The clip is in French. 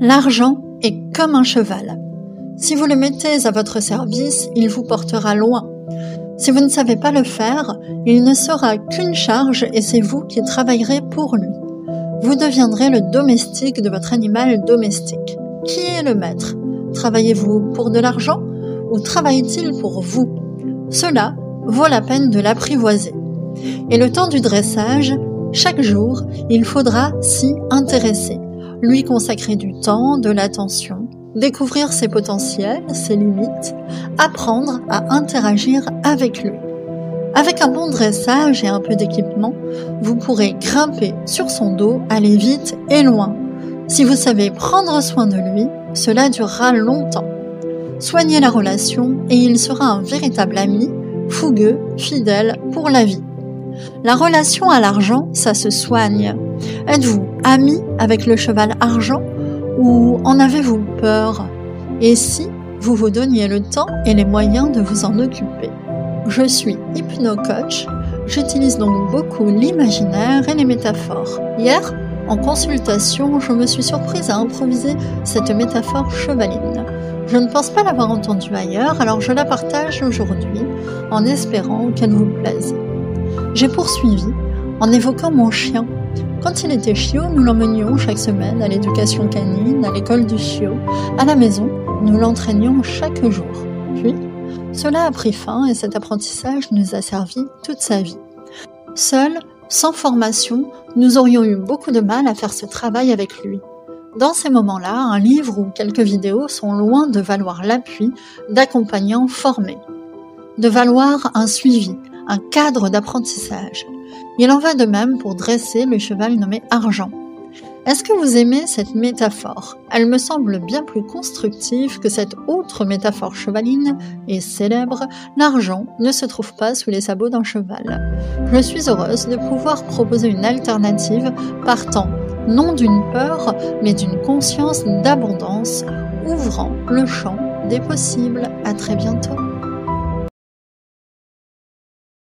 L'argent est comme un cheval. Si vous le mettez à votre service, il vous portera loin. Si vous ne savez pas le faire, il ne sera qu'une charge et c'est vous qui travaillerez pour lui. Vous deviendrez le domestique de votre animal domestique. Qui est le maître? Travaillez-vous pour de l'argent ou travaille-t-il pour vous? Cela vaut la peine de l'apprivoiser. Et le temps du dressage, chaque jour, il faudra s'y intéresser lui consacrer du temps, de l'attention, découvrir ses potentiels, ses limites, apprendre à interagir avec lui. Avec un bon dressage et un peu d'équipement, vous pourrez grimper sur son dos, aller vite et loin. Si vous savez prendre soin de lui, cela durera longtemps. Soignez la relation et il sera un véritable ami, fougueux, fidèle pour la vie. La relation à l'argent, ça se soigne. Êtes-vous ami avec le cheval argent ou en avez-vous peur? Et si vous vous donniez le temps et les moyens de vous en occuper? Je suis hypno-coach, j'utilise donc beaucoup l'imaginaire et les métaphores. Hier, en consultation, je me suis surprise à improviser cette métaphore chevaline. Je ne pense pas l'avoir entendue ailleurs, alors je la partage aujourd'hui en espérant qu'elle vous plaise. J'ai poursuivi en évoquant mon chien. Quand il était chiot, nous l'emmenions chaque semaine à l'éducation canine, à l'école du chiot. À la maison, nous l'entraînions chaque jour. Puis, cela a pris fin et cet apprentissage nous a servi toute sa vie. Seul, sans formation, nous aurions eu beaucoup de mal à faire ce travail avec lui. Dans ces moments-là, un livre ou quelques vidéos sont loin de valoir l'appui d'accompagnants formés, de valoir un suivi, un cadre d'apprentissage. Il en va de même pour dresser le cheval nommé argent. Est-ce que vous aimez cette métaphore? Elle me semble bien plus constructive que cette autre métaphore chevaline et célèbre, l'argent ne se trouve pas sous les sabots d'un cheval. Je suis heureuse de pouvoir proposer une alternative partant non d'une peur, mais d'une conscience d'abondance, ouvrant le champ des possibles. À très bientôt.